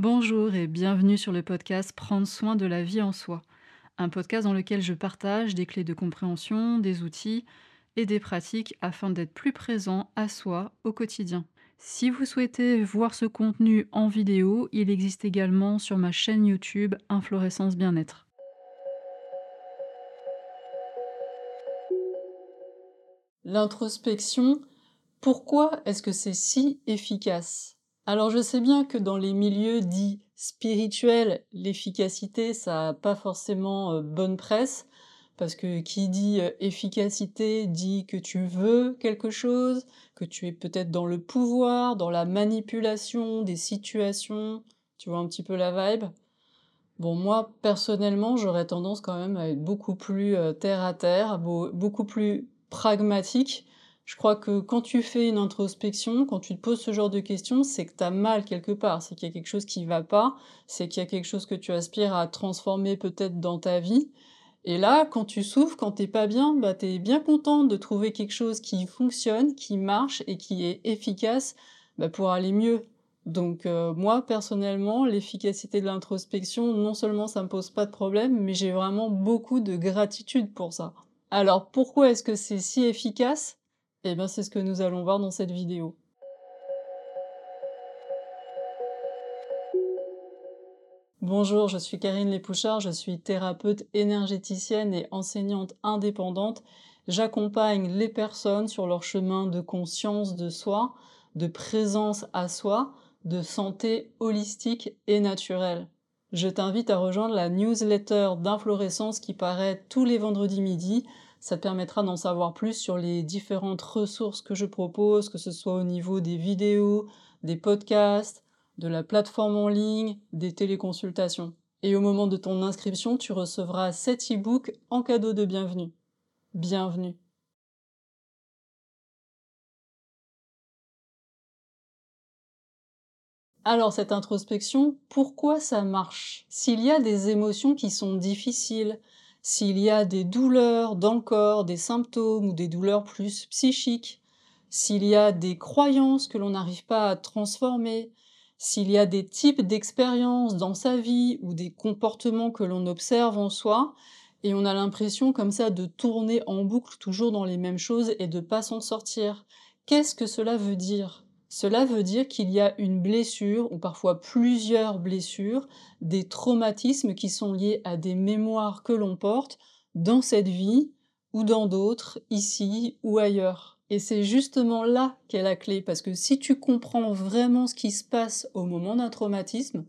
Bonjour et bienvenue sur le podcast Prendre soin de la vie en soi, un podcast dans lequel je partage des clés de compréhension, des outils et des pratiques afin d'être plus présent à soi au quotidien. Si vous souhaitez voir ce contenu en vidéo, il existe également sur ma chaîne YouTube Inflorescence Bien-être. L'introspection, pourquoi est-ce que c'est si efficace? Alors je sais bien que dans les milieux dits spirituels, l'efficacité, ça n'a pas forcément euh, bonne presse, parce que qui dit euh, efficacité dit que tu veux quelque chose, que tu es peut-être dans le pouvoir, dans la manipulation des situations, tu vois un petit peu la vibe? Bon, moi, personnellement, j'aurais tendance quand même à être beaucoup plus euh, terre à terre, beaucoup plus pragmatique, je crois que quand tu fais une introspection, quand tu te poses ce genre de questions, c'est que tu as mal quelque part, c'est qu'il y a quelque chose qui va pas, c'est qu'il y a quelque chose que tu aspires à transformer peut-être dans ta vie. Et là, quand tu souffres, quand t'es pas bien, bah es bien content de trouver quelque chose qui fonctionne, qui marche et qui est efficace bah, pour aller mieux. Donc euh, moi personnellement, l'efficacité de l'introspection, non seulement ça me pose pas de problème, mais j'ai vraiment beaucoup de gratitude pour ça. Alors pourquoi est-ce que c'est si efficace? Eh bien, c'est ce que nous allons voir dans cette vidéo. Bonjour, je suis Karine Lépouchard, je suis thérapeute énergéticienne et enseignante indépendante. J'accompagne les personnes sur leur chemin de conscience de soi, de présence à soi, de santé holistique et naturelle. Je t'invite à rejoindre la newsletter d'inflorescence qui paraît tous les vendredis midi ça te permettra d'en savoir plus sur les différentes ressources que je propose, que ce soit au niveau des vidéos, des podcasts, de la plateforme en ligne, des téléconsultations. Et au moment de ton inscription, tu recevras 7 e-books en cadeau de bienvenue. Bienvenue. Alors cette introspection, pourquoi ça marche? S'il y a des émotions qui sont difficiles, s'il y a des douleurs dans le corps, des symptômes ou des douleurs plus psychiques, s'il y a des croyances que l'on n'arrive pas à transformer, s'il y a des types d'expériences dans sa vie ou des comportements que l'on observe en soi, et on a l'impression comme ça de tourner en boucle toujours dans les mêmes choses et de pas s'en sortir. Qu'est-ce que cela veut dire? Cela veut dire qu'il y a une blessure, ou parfois plusieurs blessures, des traumatismes qui sont liés à des mémoires que l'on porte dans cette vie ou dans d'autres, ici ou ailleurs. Et c'est justement là qu'est la clé, parce que si tu comprends vraiment ce qui se passe au moment d'un traumatisme,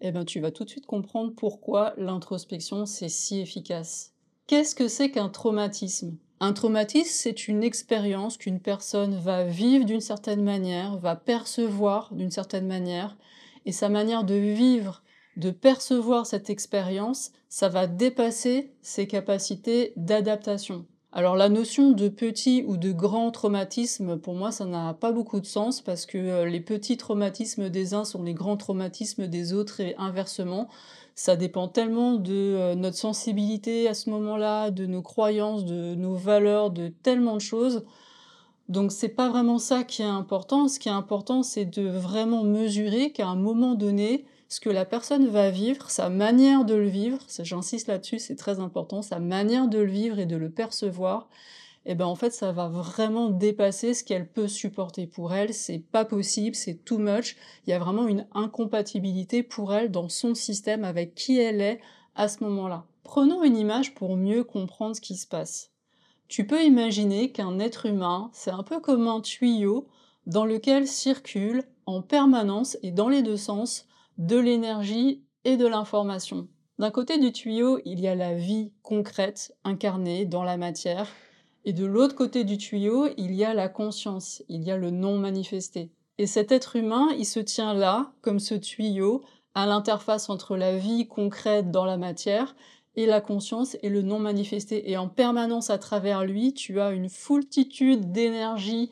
eh ben tu vas tout de suite comprendre pourquoi l'introspection c'est si efficace. Qu'est-ce que c'est qu'un traumatisme? Un traumatisme, c'est une expérience qu'une personne va vivre d'une certaine manière, va percevoir d'une certaine manière, et sa manière de vivre, de percevoir cette expérience, ça va dépasser ses capacités d'adaptation. Alors la notion de petit ou de grand traumatisme, pour moi, ça n'a pas beaucoup de sens parce que euh, les petits traumatismes des uns sont les grands traumatismes des autres et inversement ça dépend tellement de euh, notre sensibilité à ce moment-là, de nos croyances, de nos valeurs, de tellement de choses. Donc c'est pas vraiment ça qui est important. Ce qui est important, c'est de vraiment mesurer qu'à un moment donné, ce que la personne va vivre, sa manière de le vivre, j'insiste là-dessus, c'est très important, sa manière de le vivre et de le percevoir, et eh ben en fait ça va vraiment dépasser ce qu'elle peut supporter pour elle, c'est pas possible, c'est too much, il y a vraiment une incompatibilité pour elle dans son système avec qui elle est à ce moment-là. Prenons une image pour mieux comprendre ce qui se passe. Tu peux imaginer qu'un être humain, c'est un peu comme un tuyau dans lequel circule en permanence et dans les deux sens de l'énergie et de l'information. D'un côté du tuyau, il y a la vie concrète, incarnée dans la matière, et de l'autre côté du tuyau, il y a la conscience, il y a le non manifesté. Et cet être humain, il se tient là, comme ce tuyau, à l'interface entre la vie concrète dans la matière et la conscience et le non manifesté. Et en permanence à travers lui, tu as une foultitude d'énergie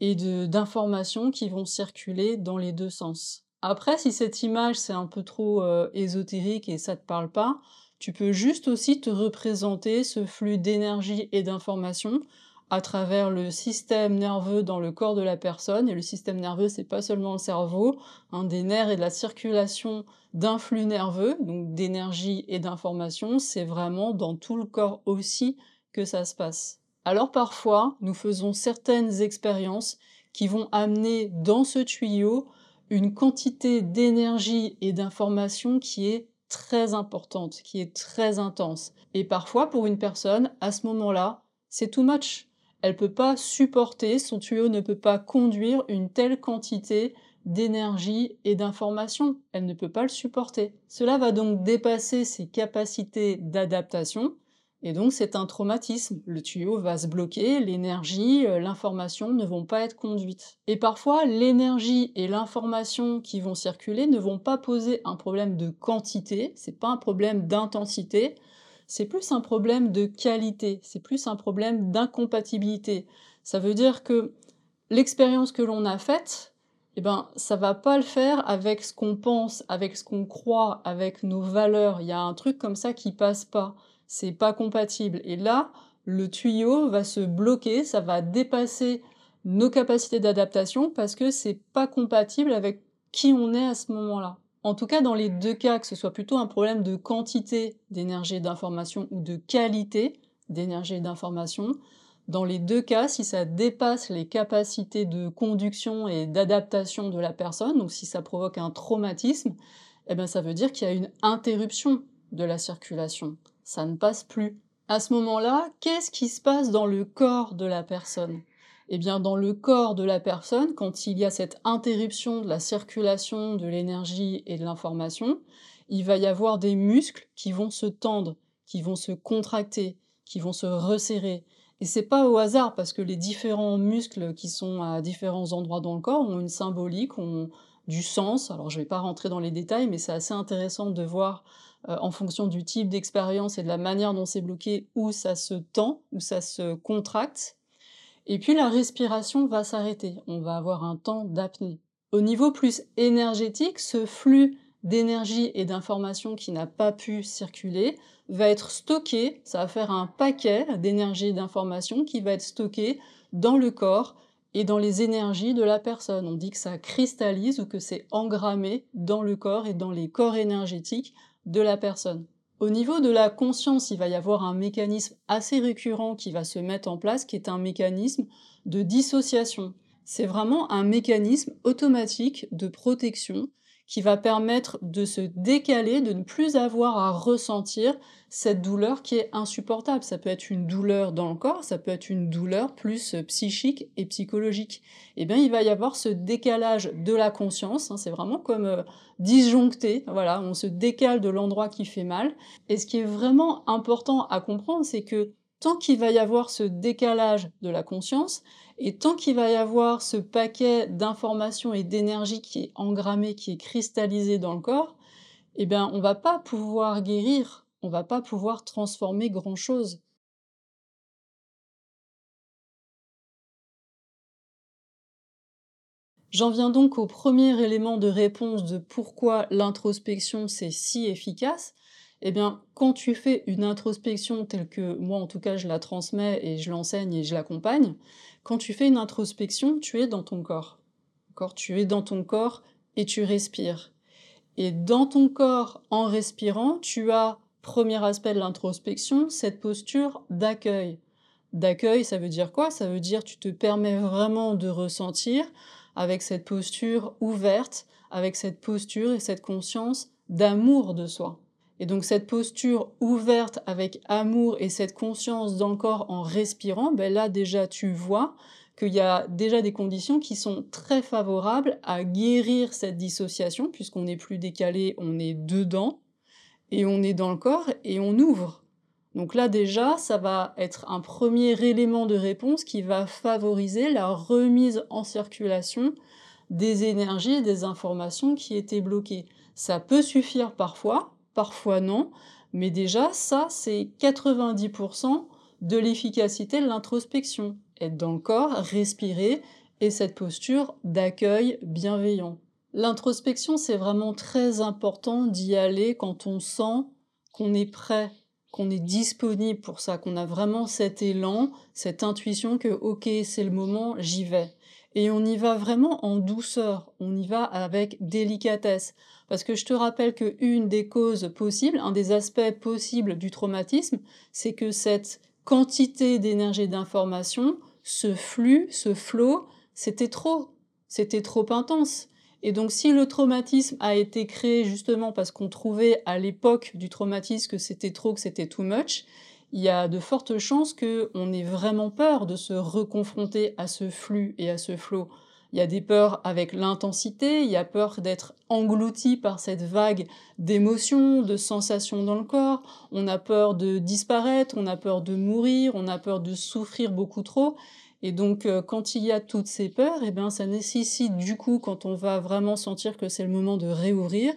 et d'informations qui vont circuler dans les deux sens. Après, si cette image c'est un peu trop euh, ésotérique et ça te parle pas, tu peux juste aussi te représenter ce flux d'énergie et d'informations à travers le système nerveux dans le corps de la personne. Et le système nerveux, c'est pas seulement le cerveau, hein, des nerfs et de la circulation d'un flux nerveux, donc d'énergie et d'information, c'est vraiment dans tout le corps aussi que ça se passe. Alors parfois, nous faisons certaines expériences qui vont amener dans ce tuyau une quantité d'énergie et d'information qui est très importante, qui est très intense. Et parfois, pour une personne, à ce moment-là, c'est too much. Elle peut pas supporter, son tuyau ne peut pas conduire une telle quantité d'énergie et d'information. Elle ne peut pas le supporter. Cela va donc dépasser ses capacités d'adaptation, et donc c'est un traumatisme. Le tuyau va se bloquer, l'énergie, euh, l'information ne vont pas être conduites. Et parfois, l'énergie et l'information qui vont circuler ne vont pas poser un problème de quantité, c'est pas un problème d'intensité, c'est plus un problème de qualité, c'est plus un problème d'incompatibilité. Ça veut dire que l'expérience que l'on a faite, eh ben, ça va pas le faire avec ce qu'on pense, avec ce qu'on croit, avec nos valeurs. Il y a un truc comme ça qui passe pas c'est pas compatible. Et là, le tuyau va se bloquer, ça va dépasser nos capacités d'adaptation parce que c'est pas compatible avec qui on est à ce moment-là. En tout cas, dans les deux cas, que ce soit plutôt un problème de quantité d'énergie et d'information ou de qualité d'énergie et d'information, dans les deux cas, si ça dépasse les capacités de conduction et d'adaptation de la personne, donc si ça provoque un traumatisme, eh bien ça veut dire qu'il y a une interruption de la circulation ça ne passe plus. À ce moment-là, qu'est-ce qui se passe dans le corps de la personne? Eh bien, dans le corps de la personne, quand il y a cette interruption de la circulation de l'énergie et de l'information, il va y avoir des muscles qui vont se tendre, qui vont se contracter, qui vont se resserrer. Et c'est pas au hasard parce que les différents muscles qui sont à différents endroits dans le corps ont une symbolique, ont du sens. Alors je vais pas rentrer dans les détails, mais c'est assez intéressant de voir euh, en fonction du type d'expérience et de la manière dont c'est bloqué, où ça se tend, où ça se contracte. Et puis la respiration va s'arrêter, on va avoir un temps d'apnée. Au niveau plus énergétique, ce flux d'énergie et d'information qui n'a pas pu circuler va être stocké, ça va faire un paquet d'énergie et d'information qui va être stocké dans le corps et dans les énergies de la personne. On dit que ça cristallise ou que c'est engrammé dans le corps et dans les corps énergétiques de la personne. Au niveau de la conscience, il va y avoir un mécanisme assez récurrent qui va se mettre en place, qui est un mécanisme de dissociation. C'est vraiment un mécanisme automatique de protection qui va permettre de se décaler, de ne plus avoir à ressentir cette douleur qui est insupportable. Ça peut être une douleur dans le corps, ça peut être une douleur plus psychique et psychologique. Eh bien, il va y avoir ce décalage de la conscience. Hein, c'est vraiment comme euh, disjoncté. Voilà, on se décale de l'endroit qui fait mal. Et ce qui est vraiment important à comprendre, c'est que tant qu'il va y avoir ce décalage de la conscience, et tant qu'il va y avoir ce paquet d'informations et d'énergie qui est engrammé, qui est cristallisé dans le corps, eh bien, on va pas pouvoir guérir, on va pas pouvoir transformer grand chose. J'en viens donc au premier élément de réponse de pourquoi l'introspection c'est si efficace, eh bien, quand tu fais une introspection telle que moi, en tout cas, je la transmets et je l'enseigne et je l'accompagne, quand tu fais une introspection, tu es dans ton corps. Tu es dans ton corps et tu respires. Et dans ton corps, en respirant, tu as, premier aspect de l'introspection, cette posture d'accueil. D'accueil, ça veut dire quoi? Ça veut dire tu te permets vraiment de ressentir avec cette posture ouverte, avec cette posture et cette conscience d'amour de soi. Et donc cette posture ouverte avec amour et cette conscience dans le corps en respirant, ben là déjà tu vois qu'il y a déjà des conditions qui sont très favorables à guérir cette dissociation, puisqu'on n'est plus décalé, on est dedans, et on est dans le corps, et on ouvre. Donc là déjà, ça va être un premier élément de réponse qui va favoriser la remise en circulation des énergies et des informations qui étaient bloquées. Ça peut suffire parfois, parfois non, mais déjà ça c'est 90% de l'efficacité de l'introspection. Être dans le corps, respirer et cette posture d'accueil bienveillant. L'introspection c'est vraiment très important d'y aller quand on sent qu'on est prêt qu'on est disponible pour ça, qu'on a vraiment cet élan, cette intuition que ok, c'est le moment, j'y vais. Et on y va vraiment en douceur, on y va avec délicatesse. Parce que je te rappelle que une des causes possibles, un des aspects possibles du traumatisme, c'est que cette quantité d'énergie d'information, ce flux, ce flot, c'était trop. C'était trop intense. Et donc si le traumatisme a été créé justement parce qu'on trouvait à l'époque du traumatisme que c'était trop, que c'était too much, il y a de fortes chances qu'on ait vraiment peur de se reconfronter à ce flux et à ce flot. Il y a des peurs avec l'intensité, il y a peur d'être englouti par cette vague d'émotions, de sensations dans le corps, on a peur de disparaître, on a peur de mourir, on a peur de souffrir beaucoup trop. Et donc, euh, quand il y a toutes ces peurs, eh bien, ça nécessite du coup, quand on va vraiment sentir que c'est le moment de réouvrir,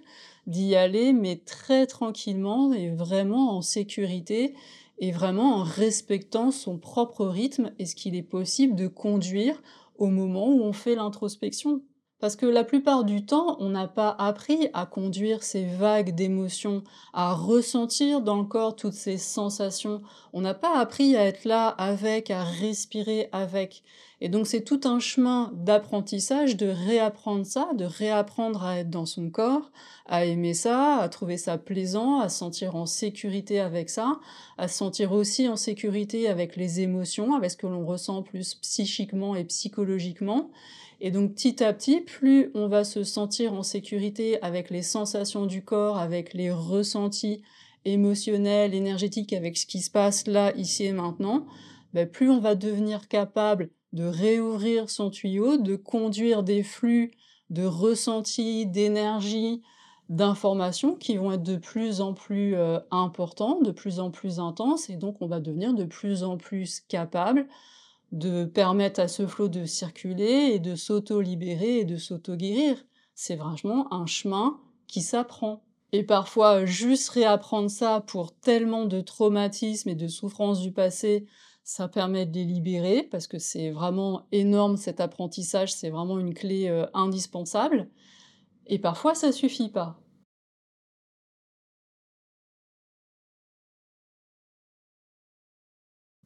d'y aller, mais très tranquillement et vraiment en sécurité et vraiment en respectant son propre rythme et ce qu'il est possible de conduire au moment où on fait l'introspection. Parce que la plupart du temps, on n'a pas appris à conduire ces vagues d'émotions, à ressentir dans le corps toutes ces sensations. On n'a pas appris à être là avec, à respirer avec. Et donc c'est tout un chemin d'apprentissage, de réapprendre ça, de réapprendre à être dans son corps, à aimer ça, à trouver ça plaisant, à sentir en sécurité avec ça, à sentir aussi en sécurité avec les émotions, avec ce que l'on ressent plus psychiquement et psychologiquement. Et donc petit à petit, plus on va se sentir en sécurité avec les sensations du corps, avec les ressentis émotionnels, énergétiques, avec ce qui se passe là, ici et maintenant, ben, plus on va devenir capable de réouvrir son tuyau, de conduire des flux de ressentis, d'énergie, d'informations qui vont être de plus en plus euh, importants, de plus en plus intenses, et donc on va devenir de plus en plus capable de permettre à ce flot de circuler et de s'auto-libérer et de s'auto-guérir. C'est vraiment un chemin qui s'apprend. Et parfois, juste réapprendre ça pour tellement de traumatismes et de souffrances du passé, ça permet de les libérer parce que c'est vraiment énorme cet apprentissage, c'est vraiment une clé euh, indispensable. Et parfois, ça suffit pas.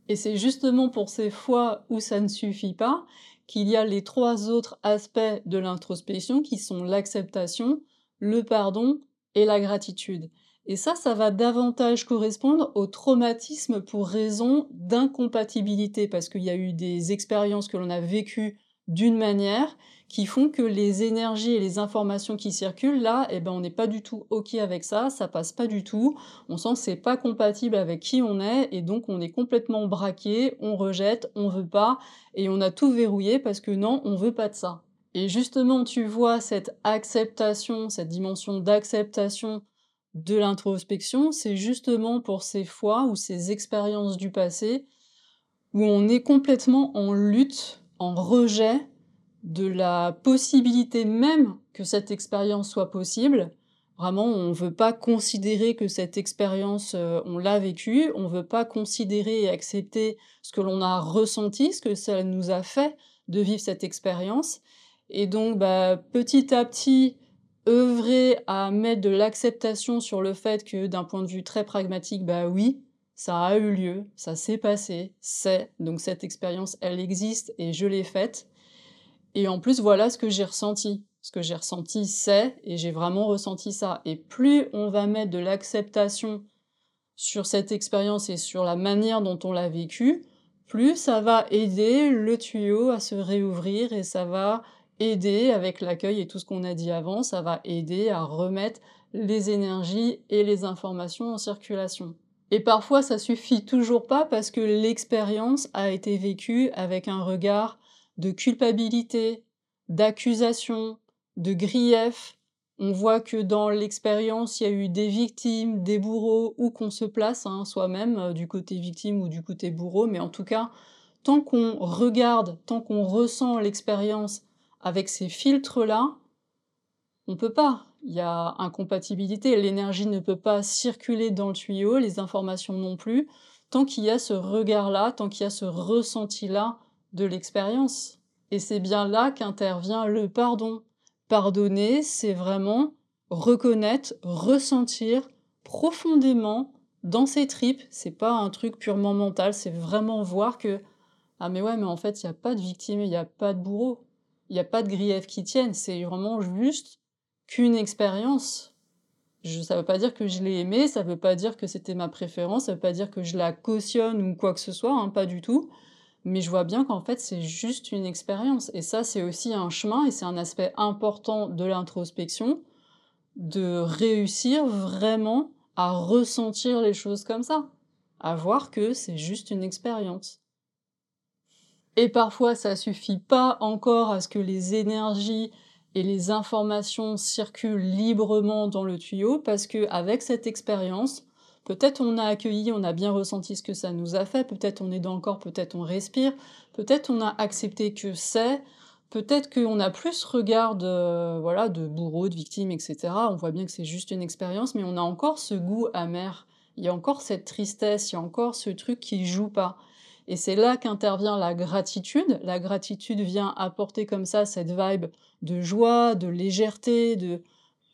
Et c'est justement pour ces fois où ça ne suffit pas qu'il y a les trois autres aspects de l'introspection qui sont l'acceptation, le pardon et la gratitude. Et ça, ça va davantage correspondre au traumatisme pour raison d'incompatibilité, parce qu'il y a eu des expériences que l'on a vécues d'une manière qui font que les énergies et les informations qui circulent là, eh ben on n'est pas du tout ok avec ça, ça passe pas du tout, on sent que c'est pas compatible avec qui on est et donc on est complètement braqué, on rejette, on veut pas et on a tout verrouillé parce que non, on veut pas de ça. Et justement, tu vois cette acceptation, cette dimension d'acceptation de l'introspection, c'est justement pour ces fois ou ces expériences du passé où on est complètement en lutte en rejet de la possibilité même que cette expérience soit possible. Vraiment, on ne veut pas considérer que cette expérience, euh, on l'a vécue, on ne veut pas considérer et accepter ce que l'on a ressenti, ce que ça nous a fait de vivre cette expérience. Et donc, bah, petit à petit, œuvrer à mettre de l'acceptation sur le fait que d'un point de vue très pragmatique, bah oui, ça a eu lieu, ça s'est passé, c'est, donc cette expérience, elle existe et je l'ai faite. Et en plus, voilà ce que j'ai ressenti. Ce que j'ai ressenti, c'est, et j'ai vraiment ressenti ça. Et plus on va mettre de l'acceptation sur cette expérience et sur la manière dont on l'a vécue, plus ça va aider le tuyau à se réouvrir et ça va aider avec l'accueil et tout ce qu'on a dit avant, ça va aider à remettre les énergies et les informations en circulation. Et parfois, ça suffit toujours pas parce que l'expérience a été vécue avec un regard de culpabilité, d'accusation, de grief. On voit que dans l'expérience, il y a eu des victimes, des bourreaux, ou qu'on se place hein, soi-même euh, du côté victime ou du côté bourreau, mais en tout cas, tant qu'on regarde, tant qu'on ressent l'expérience avec ces filtres-là, on peut pas il y a incompatibilité, l'énergie ne peut pas circuler dans le tuyau, les informations non plus, tant qu'il y a ce regard-là, tant qu'il y a ce ressenti-là de l'expérience. Et c'est bien là qu'intervient le pardon. Pardonner, c'est vraiment reconnaître, ressentir profondément dans ses tripes. C'est pas un truc purement mental, c'est vraiment voir que ah mais ouais, mais en fait, il n'y a pas de victime, il n'y a pas de bourreau, il n'y a pas de grief qui tienne, c'est vraiment juste qu'une expérience. Je, ça veut pas dire que je l'ai aimée, ça veut pas dire que c'était ma préférence, ça veut pas dire que je la cautionne ou quoi que ce soit, hein, pas du tout. Mais je vois bien qu'en fait, c'est juste une expérience. Et ça, c'est aussi un chemin et c'est un aspect important de l'introspection, de réussir vraiment à ressentir les choses comme ça, à voir que c'est juste une expérience. Et parfois, ça suffit pas encore à ce que les énergies et les informations circulent librement dans le tuyau, parce que avec cette expérience, peut-être on a accueilli, on a bien ressenti ce que ça nous a fait, peut-être on est dans le corps, peut-être on respire, peut-être on a accepté que c'est, peut-être qu'on a plus regard de, voilà, de bourreau, de victime, etc. On voit bien que c'est juste une expérience, mais on a encore ce goût amer. Il y a encore cette tristesse, il y a encore ce truc qui joue pas. Et c'est là qu'intervient la gratitude. La gratitude vient apporter comme ça cette vibe de joie, de légèreté, de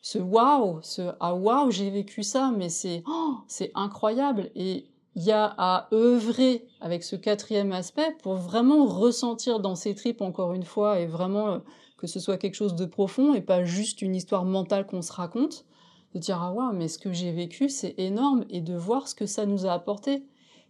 ce waouh, ce ah waouh, j'ai vécu ça, mais c'est oh, c'est incroyable. Et il y a à œuvrer avec ce quatrième aspect pour vraiment ressentir dans ses tripes encore une fois et vraiment euh, que ce soit quelque chose de profond et pas juste une histoire mentale qu'on se raconte. De dire ah waouh, mais ce que j'ai vécu c'est énorme et de voir ce que ça nous a apporté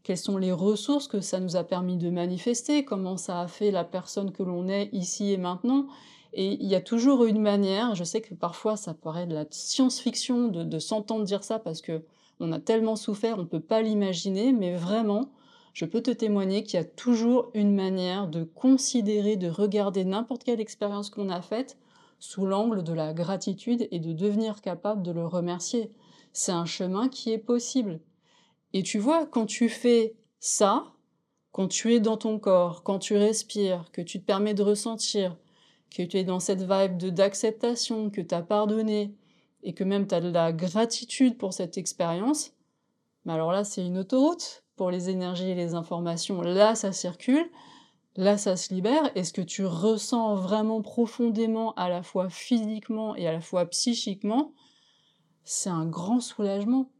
quelles sont les ressources que ça nous a permis de manifester, comment ça a fait la personne que l'on est ici et maintenant. Et il y a toujours une manière, je sais que parfois ça paraît de la science-fiction de, s'entendre dire ça parce que on a tellement souffert, on ne peut pas l'imaginer, mais vraiment, je peux te témoigner qu'il y a toujours une manière de considérer, de regarder n'importe quelle expérience qu'on a faite sous l'angle de la gratitude et de devenir capable de le remercier. C'est un chemin qui est possible. Et tu vois, quand tu fais ça, quand tu es dans ton corps, quand tu respires, que tu te permets de ressentir, que tu es dans cette vibe d'acceptation, que tu as pardonné, et que même tu as de la gratitude pour cette expérience, mais alors là, c'est une autoroute pour les énergies et les informations. Là, ça circule, là, ça se libère. Et ce que tu ressens vraiment profondément, à la fois physiquement et à la fois psychiquement, c'est un grand soulagement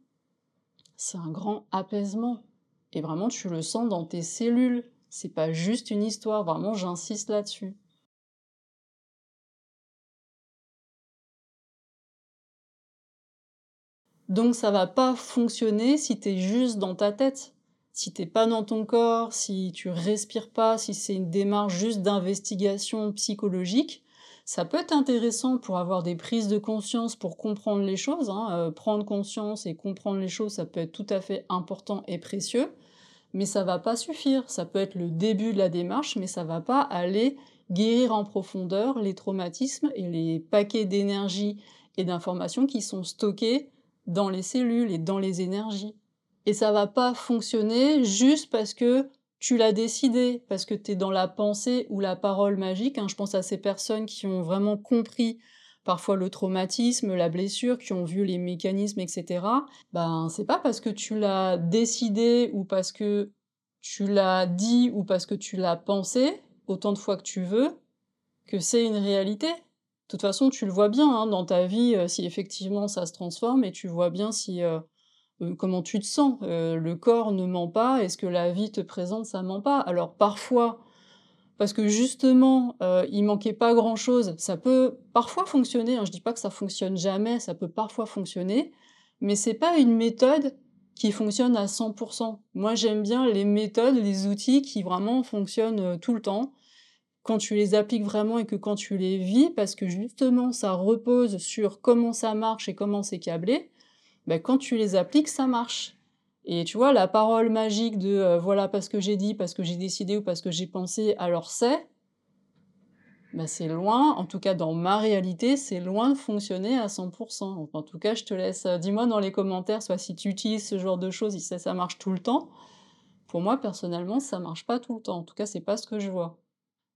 c'est un grand apaisement. Et vraiment, tu le sens dans tes cellules. C'est pas juste une histoire, vraiment, j'insiste là-dessus. Donc ça va pas fonctionner si tu es juste dans ta tête. Si t'es pas dans ton corps, si tu respires pas, si c'est une démarche juste d'investigation psychologique, ça peut être intéressant pour avoir des prises de conscience, pour comprendre les choses. Hein. Euh, prendre conscience et comprendre les choses, ça peut être tout à fait important et précieux, mais ça va pas suffire. Ça peut être le début de la démarche, mais ça va pas aller guérir en profondeur les traumatismes et les paquets d'énergie et d'informations qui sont stockés dans les cellules et dans les énergies. Et ça va pas fonctionner juste parce que tu l'as décidé parce que tu es dans la pensée ou la parole magique. Hein. Je pense à ces personnes qui ont vraiment compris parfois le traumatisme, la blessure, qui ont vu les mécanismes, etc. Ben, c'est pas parce que tu l'as décidé ou parce que tu l'as dit ou parce que tu l'as pensé autant de fois que tu veux que c'est une réalité. De toute façon, tu le vois bien hein, dans ta vie euh, si effectivement ça se transforme et tu vois bien si euh, comment tu te sens? Euh, le corps ne ment pas, est-ce que la vie te présente, ça ment pas. Alors parfois, parce que justement, euh, il manquait pas grand-chose, ça peut parfois fonctionner, hein, je dis pas que ça fonctionne jamais, ça peut parfois fonctionner, mais c'est pas une méthode qui fonctionne à 100%. Moi j'aime bien les méthodes, les outils qui vraiment fonctionnent tout le temps, quand tu les appliques vraiment et que quand tu les vis, parce que justement ça repose sur comment ça marche et comment c'est câblé, ben, quand tu les appliques, ça marche. Et tu vois, la parole magique de euh, voilà parce que j'ai dit, parce que j'ai décidé ou parce que j'ai pensé, alors c'est, ben, c'est loin, en tout cas dans ma réalité, c'est loin de fonctionner à 100%. en tout cas, je te laisse, euh, dis-moi dans les commentaires, soit si tu utilises ce genre de choses, si ça, ça marche tout le temps. Pour moi, personnellement, ça marche pas tout le temps. En tout cas, c'est pas ce que je vois.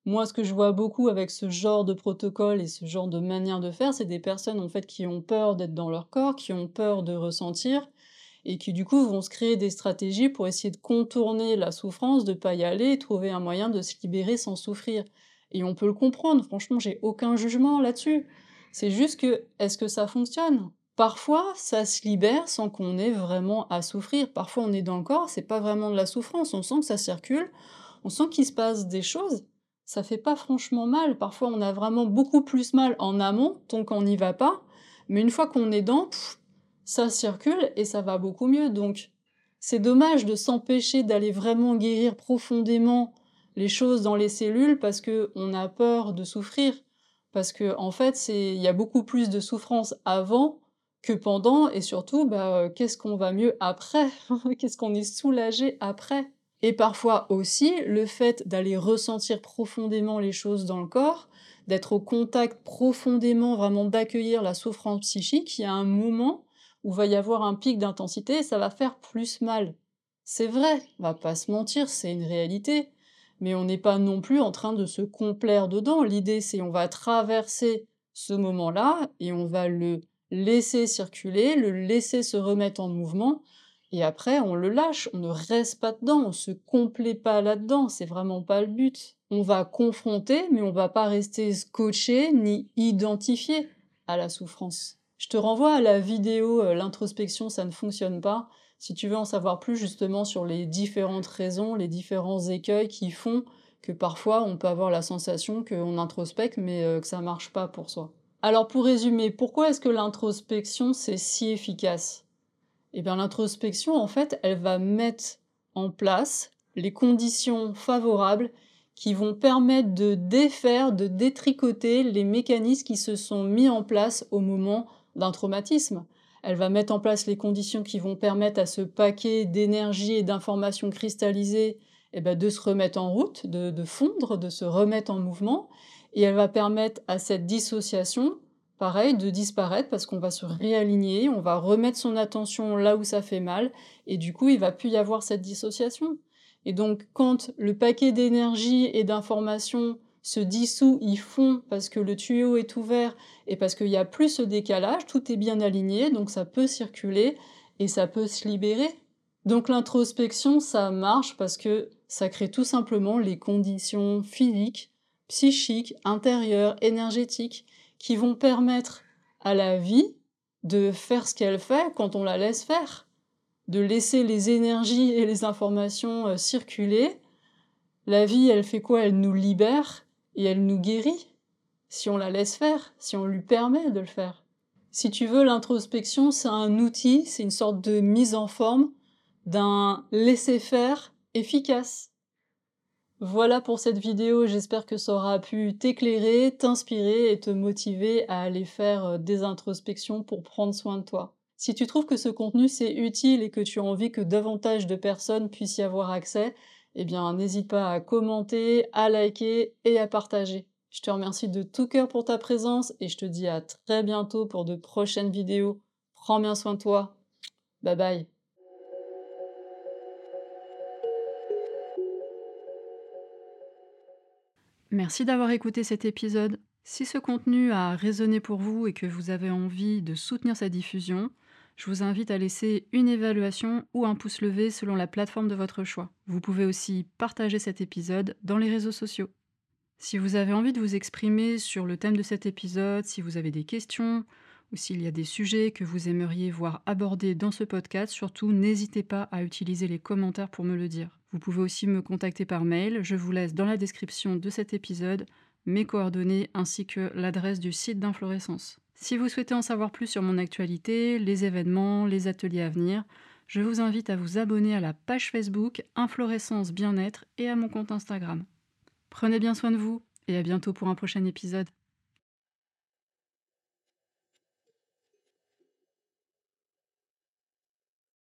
Moi, ce que je vois beaucoup avec ce genre de protocole et ce genre de manière de faire, c'est des personnes en fait qui ont peur d'être dans leur corps, qui ont peur de ressentir et qui du coup vont se créer des stratégies pour essayer de contourner la souffrance, de pas y aller, trouver un moyen de se libérer sans souffrir. Et on peut le comprendre, franchement, j'ai aucun jugement là-dessus. C'est juste que est-ce que ça fonctionne? Parfois, ça se libère sans qu'on ait vraiment à souffrir. Parfois, on est dans le corps, c'est pas vraiment de la souffrance, on sent que ça circule, on sent qu'il se passe des choses. Ça fait pas franchement mal. Parfois, on a vraiment beaucoup plus mal en amont, tant qu'on n'y va pas. Mais une fois qu'on est dedans, ça circule et ça va beaucoup mieux. Donc, c'est dommage de s'empêcher d'aller vraiment guérir profondément les choses dans les cellules parce que on a peur de souffrir. Parce que, en fait, il y a beaucoup plus de souffrance avant que pendant, et surtout, bah, euh, qu'est-ce qu'on va mieux après? qu'est-ce qu'on est soulagé après? Et parfois aussi, le fait d'aller ressentir profondément les choses dans le corps, d'être au contact profondément, vraiment d'accueillir la souffrance psychique, il y a un moment où va y avoir un pic d'intensité et ça va faire plus mal. C'est vrai, on va pas se mentir, c'est une réalité mais on n'est pas non plus en train de se complaire dedans. L'idée, c'est on va traverser ce moment-là et on va le laisser circuler, le laisser se remettre en mouvement, et après on le lâche, on ne reste pas dedans, on se complaît pas là-dedans, c'est vraiment pas le but. On va confronter, mais on va pas rester scotché ni identifié à la souffrance. Je te renvoie à la vidéo euh, L'introspection, ça ne fonctionne pas si tu veux en savoir plus justement sur les différentes raisons, les différents écueils qui font que parfois on peut avoir la sensation qu'on introspecte mais euh, que ça marche pas pour soi. Alors pour résumer, pourquoi est-ce que l'introspection c'est si efficace? Eh bien l'introspection en fait elle va mettre en place les conditions favorables qui vont permettre de défaire, de détricoter les mécanismes qui se sont mis en place au moment d'un traumatisme. Elle va mettre en place les conditions qui vont permettre à ce paquet d'énergie et d'informations cristallisées eh ben, de se remettre en route, de, fondre, de se remettre en mouvement. Et elle va permettre à cette dissociation, pareil, de disparaître parce qu'on va se réaligner, on va remettre son attention là où ça fait mal, et du coup, il va plus y avoir cette dissociation. Et donc, quand le paquet d'énergie et d'informations se dissout, ils fond parce que le tuyau est ouvert et parce qu'il n'y a plus ce décalage, tout est bien aligné, donc ça peut circuler et ça peut se libérer. Donc l'introspection, ça marche parce que ça crée tout simplement les conditions physiques, psychiques, intérieures, énergétiques qui vont permettre à la vie de faire ce qu'elle fait quand on la laisse faire, de laisser les énergies et les informations euh, circuler. La vie, elle fait quoi? Elle nous libère et elle nous guérit si on la laisse faire, si on lui permet de le faire. Si tu veux, l'introspection, c'est un outil, c'est une sorte de mise en forme d'un laisser-faire efficace. Voilà pour cette vidéo, j'espère que ça aura pu t'éclairer, t'inspirer et te motiver à aller faire euh, des introspections pour prendre soin de toi. Si tu trouves que ce contenu c'est utile et que tu as envie que davantage de personnes puissent y avoir accès, eh bien n'hésite pas à commenter, à liker et à partager. Je te remercie de tout cœur pour ta présence et je te dis à très bientôt pour de prochaines vidéos. Prends bien soin de toi. Bye bye. Merci d'avoir écouté cet épisode. Si ce contenu a résonné pour vous et que vous avez envie de soutenir sa diffusion, je vous invite à laisser une évaluation ou un pouce levé selon la plateforme de votre choix. Vous pouvez aussi partager cet épisode dans les réseaux sociaux. Si vous avez envie de vous exprimer sur le thème de cet épisode, si vous avez des questions ou s'il y a des sujets que vous aimeriez voir abordés dans ce podcast, surtout n'hésitez pas à utiliser les commentaires pour me le dire. Vous pouvez aussi me contacter par mail, je vous laisse dans la description de cet épisode mes coordonnées ainsi que l'adresse du site d'Inflorescence. Si vous souhaitez en savoir plus sur mon actualité, les événements, les ateliers à venir, je vous invite à vous abonner à la page Facebook Inflorescence Bien-être et à mon compte Instagram. Prenez bien soin de vous et à bientôt pour un prochain épisode.